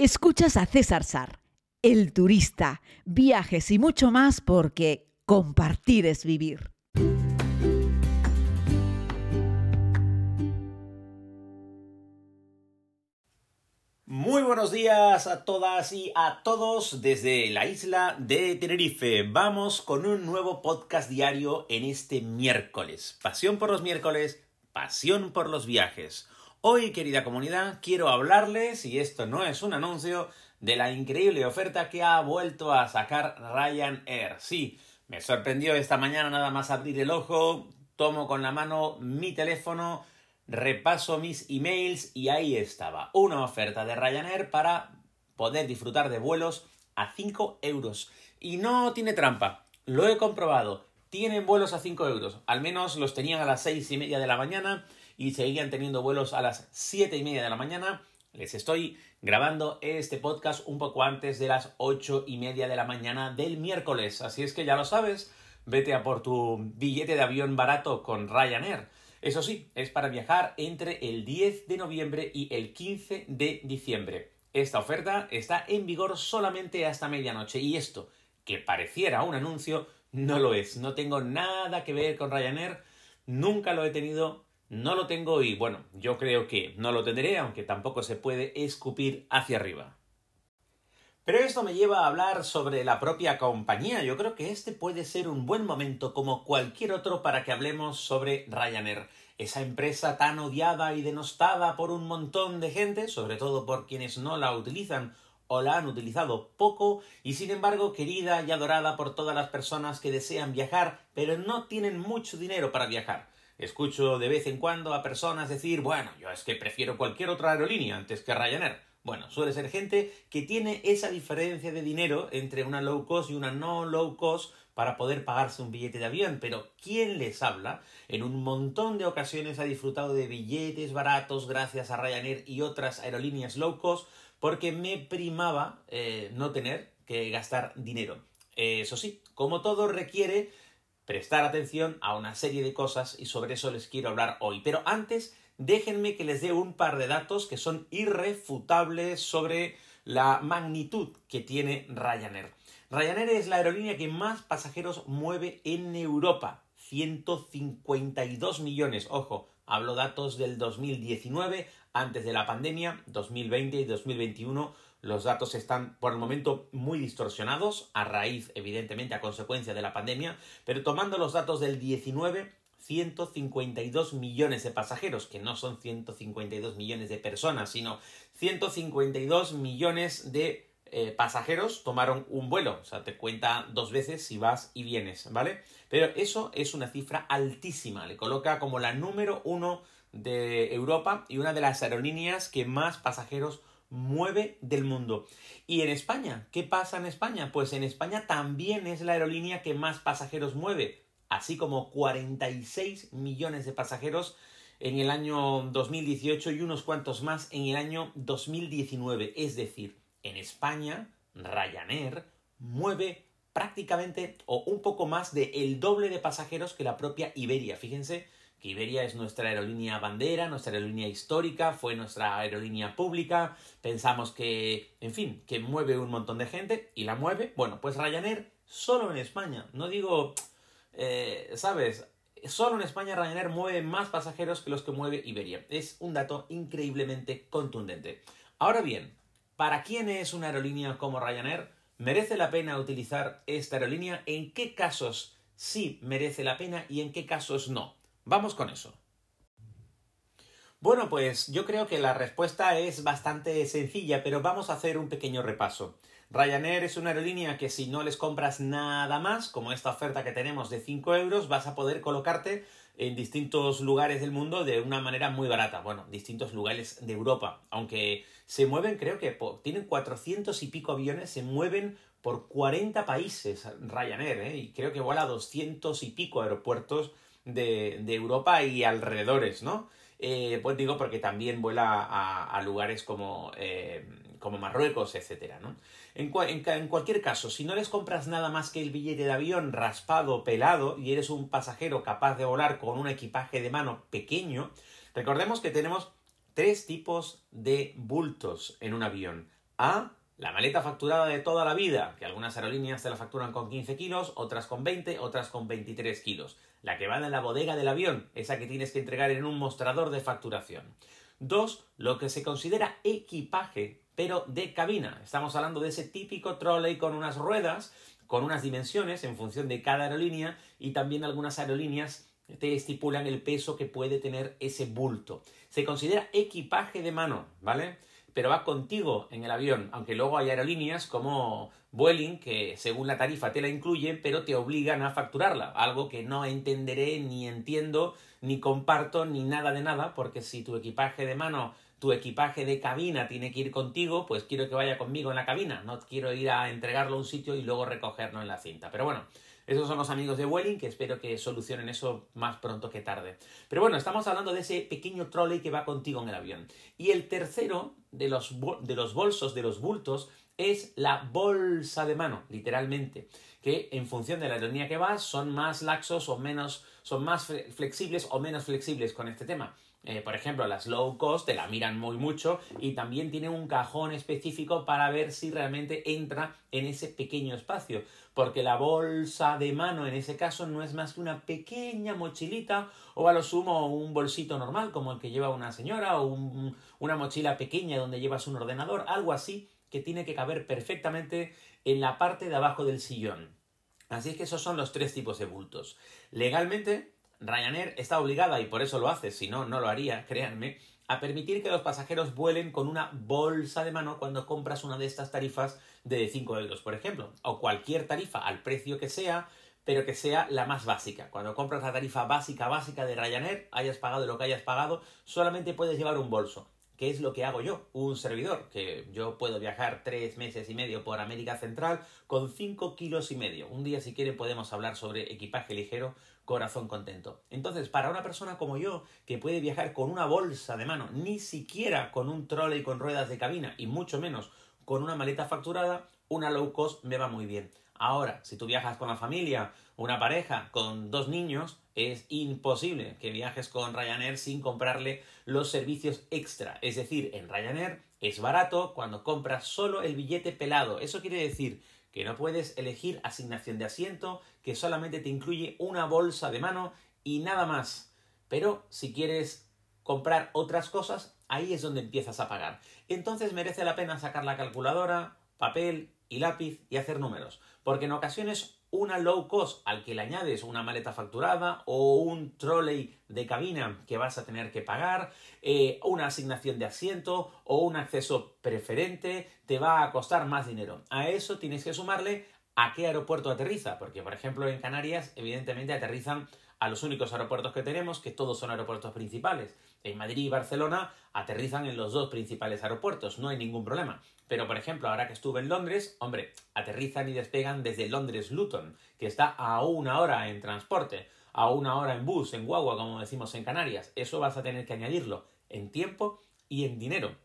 Escuchas a César Sar, el turista, viajes y mucho más porque compartir es vivir. Muy buenos días a todas y a todos desde la isla de Tenerife. Vamos con un nuevo podcast diario en este miércoles. Pasión por los miércoles, pasión por los viajes. Hoy, querida comunidad, quiero hablarles, y esto no es un anuncio, de la increíble oferta que ha vuelto a sacar Ryanair. Sí, me sorprendió esta mañana nada más abrir el ojo, tomo con la mano mi teléfono, repaso mis emails y ahí estaba una oferta de Ryanair para poder disfrutar de vuelos a 5 euros. Y no tiene trampa, lo he comprobado. Tienen vuelos a 5 euros, al menos los tenían a las seis y media de la mañana y seguían teniendo vuelos a las siete y media de la mañana. Les estoy grabando este podcast un poco antes de las ocho y media de la mañana del miércoles, así es que ya lo sabes, vete a por tu billete de avión barato con Ryanair. Eso sí, es para viajar entre el 10 de noviembre y el 15 de diciembre. Esta oferta está en vigor solamente hasta medianoche y esto, que pareciera un anuncio, no lo es. No tengo nada que ver con Ryanair, nunca lo he tenido, no lo tengo y bueno, yo creo que no lo tendré, aunque tampoco se puede escupir hacia arriba. Pero esto me lleva a hablar sobre la propia compañía. Yo creo que este puede ser un buen momento como cualquier otro para que hablemos sobre Ryanair. Esa empresa tan odiada y denostada por un montón de gente, sobre todo por quienes no la utilizan o la han utilizado poco y sin embargo querida y adorada por todas las personas que desean viajar pero no tienen mucho dinero para viajar. Escucho de vez en cuando a personas decir, bueno, yo es que prefiero cualquier otra aerolínea antes que Ryanair. Bueno, suele ser gente que tiene esa diferencia de dinero entre una low cost y una no low cost para poder pagarse un billete de avión, pero ¿quién les habla? En un montón de ocasiones ha disfrutado de billetes baratos gracias a Ryanair y otras aerolíneas low cost porque me primaba eh, no tener que gastar dinero. Eso sí, como todo requiere prestar atención a una serie de cosas y sobre eso les quiero hablar hoy. Pero antes déjenme que les dé un par de datos que son irrefutables sobre la magnitud que tiene Ryanair. Ryanair es la aerolínea que más pasajeros mueve en Europa. 152 millones. Ojo, hablo datos del 2019, antes de la pandemia, 2020 y 2021. Los datos están por el momento muy distorsionados, a raíz, evidentemente, a consecuencia de la pandemia, pero tomando los datos del 19, 152 millones de pasajeros, que no son 152 millones de personas, sino 152 millones de eh, pasajeros tomaron un vuelo. O sea, te cuenta dos veces si vas y vienes, ¿vale? Pero eso es una cifra altísima. Le coloca como la número uno de Europa y una de las aerolíneas que más pasajeros mueve del mundo. ¿Y en España? ¿Qué pasa en España? Pues en España también es la aerolínea que más pasajeros mueve así como 46 millones de pasajeros en el año 2018 y unos cuantos más en el año 2019. Es decir, en España, Ryanair mueve prácticamente o un poco más de el doble de pasajeros que la propia Iberia. Fíjense que Iberia es nuestra aerolínea bandera, nuestra aerolínea histórica, fue nuestra aerolínea pública, pensamos que, en fin, que mueve un montón de gente y la mueve. Bueno, pues Ryanair solo en España, no digo eh, ¿sabes? Solo en España Ryanair mueve más pasajeros que los que mueve Iberia. Es un dato increíblemente contundente. Ahora bien, ¿para quién es una aerolínea como Ryanair? ¿Merece la pena utilizar esta aerolínea? ¿En qué casos sí merece la pena y en qué casos no? Vamos con eso. Bueno, pues yo creo que la respuesta es bastante sencilla, pero vamos a hacer un pequeño repaso. Ryanair es una aerolínea que si no les compras nada más, como esta oferta que tenemos de 5 euros, vas a poder colocarte en distintos lugares del mundo de una manera muy barata. Bueno, distintos lugares de Europa. Aunque se mueven, creo que tienen 400 y pico aviones, se mueven por 40 países Ryanair, ¿eh? y creo que vuela a 200 y pico aeropuertos de, Europa y alrededores, ¿no? Eh, pues digo porque también vuela a, lugares como, eh, como Marruecos, etcétera, ¿no? En, cualquier caso, si no les compras nada más que el billete de avión raspado, pelado, y eres un pasajero capaz de volar con un equipaje de mano pequeño, recordemos que tenemos tres tipos de bultos en un avión. a la maleta facturada de toda la vida, que algunas aerolíneas te la facturan con 15 kilos, otras con 20, otras con 23 kilos. La que va en la bodega del avión, esa que tienes que entregar en un mostrador de facturación. Dos, lo que se considera equipaje, pero de cabina. Estamos hablando de ese típico trolley con unas ruedas, con unas dimensiones en función de cada aerolínea y también algunas aerolíneas te estipulan el peso que puede tener ese bulto. Se considera equipaje de mano, ¿vale? Pero va contigo en el avión, aunque luego hay aerolíneas como Vueling que según la tarifa te la incluyen, pero te obligan a facturarla, algo que no entenderé ni entiendo, ni comparto, ni nada de nada, porque si tu equipaje de mano tu equipaje de cabina tiene que ir contigo, pues quiero que vaya conmigo en la cabina, no quiero ir a entregarlo a un sitio y luego recogerlo en la cinta. Pero bueno, esos son los amigos de Welling que espero que solucionen eso más pronto que tarde. Pero bueno, estamos hablando de ese pequeño trolley que va contigo en el avión. Y el tercero de los, de los bolsos, de los bultos, es la bolsa de mano, literalmente, que en función de la aerolínea que vas son más laxos o menos, son más flexibles o menos flexibles con este tema. Eh, por ejemplo, las low cost te la miran muy mucho y también tiene un cajón específico para ver si realmente entra en ese pequeño espacio. Porque la bolsa de mano en ese caso no es más que una pequeña mochilita o a lo sumo un bolsito normal como el que lleva una señora o una mochila pequeña donde llevas un ordenador, algo así que tiene que caber perfectamente en la parte de abajo del sillón. Así es que esos son los tres tipos de bultos. Legalmente Ryanair está obligada, y por eso lo hace, si no, no lo haría, créanme, a permitir que los pasajeros vuelen con una bolsa de mano cuando compras una de estas tarifas de 5 euros, por ejemplo, o cualquier tarifa al precio que sea, pero que sea la más básica. Cuando compras la tarifa básica básica de Ryanair, hayas pagado lo que hayas pagado, solamente puedes llevar un bolso. ¿Qué es lo que hago yo? Un servidor, que yo puedo viajar tres meses y medio por América Central con 5 kilos y medio. Un día, si quieren, podemos hablar sobre equipaje ligero, corazón contento. Entonces, para una persona como yo, que puede viajar con una bolsa de mano, ni siquiera con un trolley con ruedas de cabina, y mucho menos con una maleta facturada, una low cost me va muy bien. Ahora, si tú viajas con la familia, una pareja, con dos niños, es imposible que viajes con Ryanair sin comprarle los servicios extra. Es decir, en Ryanair es barato cuando compras solo el billete pelado. Eso quiere decir que no puedes elegir asignación de asiento, que solamente te incluye una bolsa de mano y nada más. Pero si quieres comprar otras cosas, ahí es donde empiezas a pagar. Entonces merece la pena sacar la calculadora, papel y lápiz y hacer números. Porque en ocasiones una low cost al que le añades una maleta facturada o un trolley de cabina que vas a tener que pagar, eh, una asignación de asiento o un acceso preferente, te va a costar más dinero. A eso tienes que sumarle a qué aeropuerto aterriza, porque por ejemplo en Canarias evidentemente aterrizan a los únicos aeropuertos que tenemos, que todos son aeropuertos principales. En Madrid y Barcelona aterrizan en los dos principales aeropuertos, no hay ningún problema. Pero, por ejemplo, ahora que estuve en Londres, hombre, aterrizan y despegan desde Londres Luton, que está a una hora en transporte, a una hora en bus, en guagua, como decimos en Canarias. Eso vas a tener que añadirlo en tiempo y en dinero.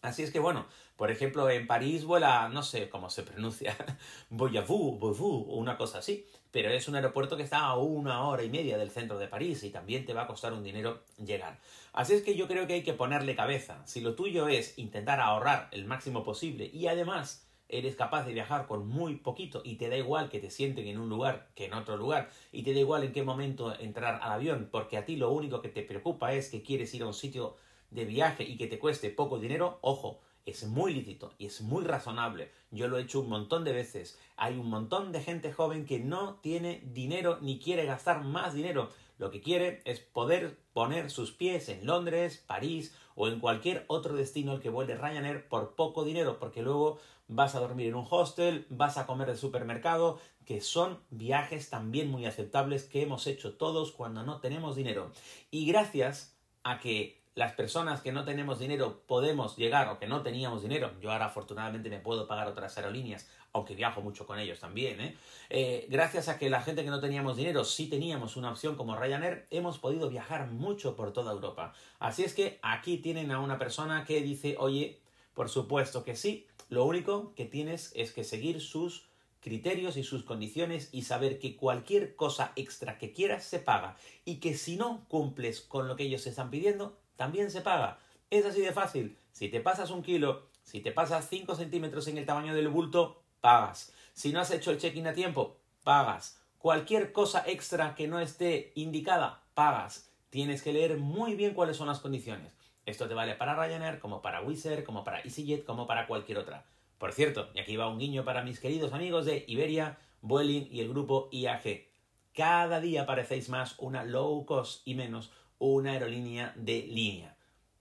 Así es que bueno, por ejemplo, en París vuela, no sé cómo se pronuncia, Boyavou, o una cosa así, pero es un aeropuerto que está a una hora y media del centro de París y también te va a costar un dinero llegar. Así es que yo creo que hay que ponerle cabeza. Si lo tuyo es intentar ahorrar el máximo posible y además eres capaz de viajar con muy poquito y te da igual que te sienten en un lugar que en otro lugar y te da igual en qué momento entrar al avión porque a ti lo único que te preocupa es que quieres ir a un sitio de viaje y que te cueste poco dinero, ojo, es muy lícito y es muy razonable. Yo lo he hecho un montón de veces. Hay un montón de gente joven que no tiene dinero ni quiere gastar más dinero. Lo que quiere es poder poner sus pies en Londres, París o en cualquier otro destino al que vuelve Ryanair por poco dinero, porque luego vas a dormir en un hostel, vas a comer del supermercado, que son viajes también muy aceptables que hemos hecho todos cuando no tenemos dinero. Y gracias a que las personas que no tenemos dinero podemos llegar o que no teníamos dinero, yo ahora afortunadamente me puedo pagar otras aerolíneas, aunque viajo mucho con ellos también, ¿eh? ¿eh? gracias a que la gente que no teníamos dinero sí teníamos una opción como Ryanair, hemos podido viajar mucho por toda Europa. Así es que aquí tienen a una persona que dice, oye, por supuesto que sí, lo único que tienes es que seguir sus criterios y sus condiciones y saber que cualquier cosa extra que quieras se paga y que si no cumples con lo que ellos están pidiendo, también se paga. Es así de fácil. Si te pasas un kilo, Si te pasas 5 centímetros en el tamaño del bulto, pagas. Si no has hecho el check-in a tiempo, pagas. Cualquier cosa extra que no esté indicada, pagas. Tienes que leer muy bien cuáles son las condiciones. Esto te vale para Ryanair, como para Wizz como para EasyJet, como para cualquier otra. Por cierto, y aquí va un guiño para mis queridos amigos de Iberia, Vueling y el grupo IAG. Cada día parecéis más una low cost y menos una aerolínea de línea.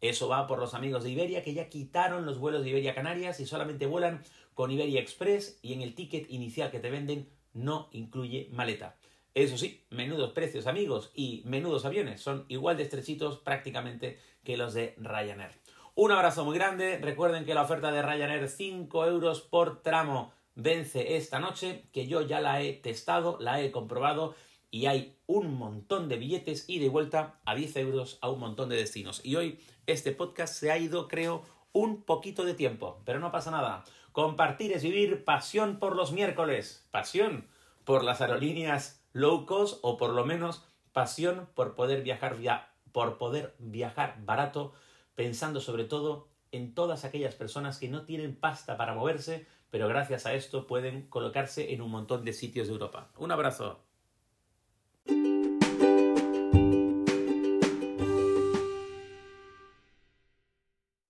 Eso va por los amigos de Iberia que ya quitaron los vuelos de Iberia Canarias y solamente vuelan con Iberia Express y en el ticket inicial que te venden no incluye maleta. Eso sí, menudos precios amigos y menudos aviones son igual de estrechitos prácticamente que los de Ryanair. Un abrazo muy grande, recuerden que la oferta de Ryanair 5 euros por tramo vence esta noche, que yo ya la he testado, la he comprobado y hay un montón de billetes y de vuelta a 10 euros a un montón de destinos. Y hoy este podcast se ha ido, creo, un poquito de tiempo, pero no pasa nada. Compartir es vivir pasión por los miércoles, pasión por las aerolíneas low cost o por lo menos pasión por poder viajar, por poder viajar barato, pensando sobre todo en todas aquellas personas que no tienen pasta para moverse, pero gracias a esto pueden colocarse en un montón de sitios de Europa. Un abrazo.